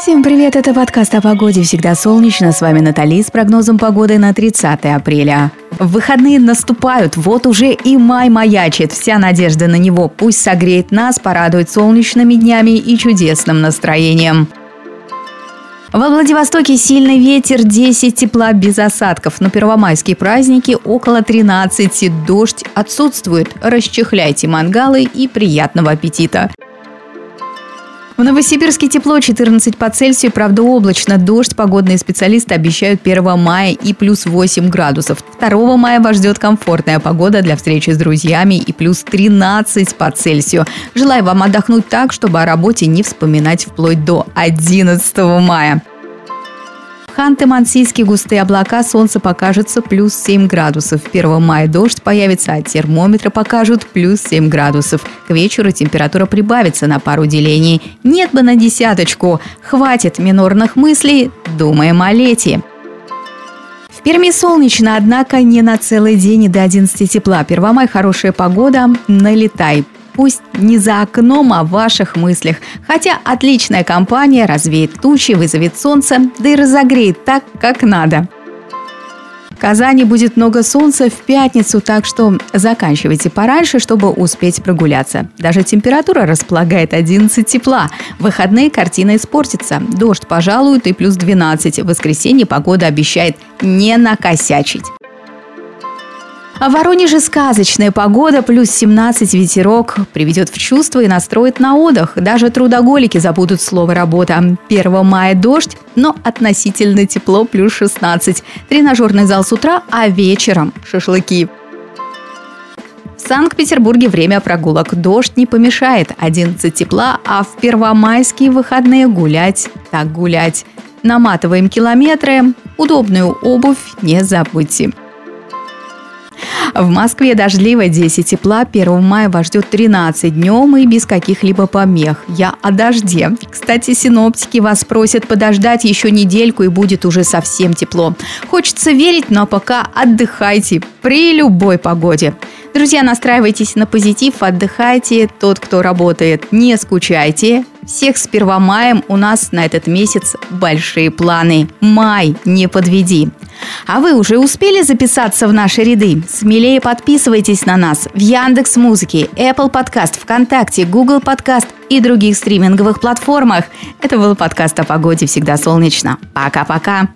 Всем привет, это подкаст о погоде «Всегда солнечно». С вами Натали с прогнозом погоды на 30 апреля. В выходные наступают, вот уже и май маячит. Вся надежда на него. Пусть согреет нас, порадует солнечными днями и чудесным настроением. Во Владивостоке сильный ветер, 10 тепла без осадков. На первомайские праздники около 13. Дождь отсутствует. Расчехляйте мангалы и приятного аппетита. В Новосибирске тепло 14 по Цельсию, правда облачно. Дождь погодные специалисты обещают 1 мая и плюс 8 градусов. 2 мая вас ждет комфортная погода для встречи с друзьями и плюс 13 по Цельсию. Желаю вам отдохнуть так, чтобы о работе не вспоминать вплоть до 11 мая. Ханты-Мансийске густые облака, солнце покажется плюс 7 градусов. 1 мая дождь появится, а термометры покажут плюс 7 градусов. К вечеру температура прибавится на пару делений. Нет бы на десяточку. Хватит минорных мыслей, думаем о лете. В Перми солнечно, однако не на целый день и до 11 тепла. Первомай хорошая погода, налетай пусть не за окном, а в ваших мыслях. Хотя отличная компания развеет тучи, вызовет солнце, да и разогреет так, как надо. В Казани будет много солнца в пятницу, так что заканчивайте пораньше, чтобы успеть прогуляться. Даже температура располагает 11 тепла. В выходные картина испортится. Дождь пожалует и плюс 12. В воскресенье погода обещает не накосячить. А в Воронеже сказочная погода, плюс 17 ветерок, приведет в чувство и настроит на отдых. Даже трудоголики забудут слово «работа». 1 мая дождь, но относительно тепло, плюс 16. Тренажерный зал с утра, а вечером шашлыки. В Санкт-Петербурге время прогулок. Дождь не помешает. 11 тепла, а в первомайские выходные гулять так гулять. Наматываем километры. Удобную обувь не забудьте. В Москве дождливо 10 тепла, 1 мая вас ждет 13 днем и без каких-либо помех. Я о дожде. Кстати, синоптики вас просят подождать еще недельку и будет уже совсем тепло. Хочется верить, но пока отдыхайте при любой погоде. Друзья, настраивайтесь на позитив, отдыхайте. Тот, кто работает, не скучайте. Всех с Первомаем у нас на этот месяц большие планы. Май, не подведи. А вы уже успели записаться в наши ряды? Смелее подписывайтесь на нас в Яндекс Музыке, Apple Podcast, ВКонтакте, Google Podcast и других стриминговых платформах. Это был подкаст о погоде «Всегда солнечно». Пока-пока.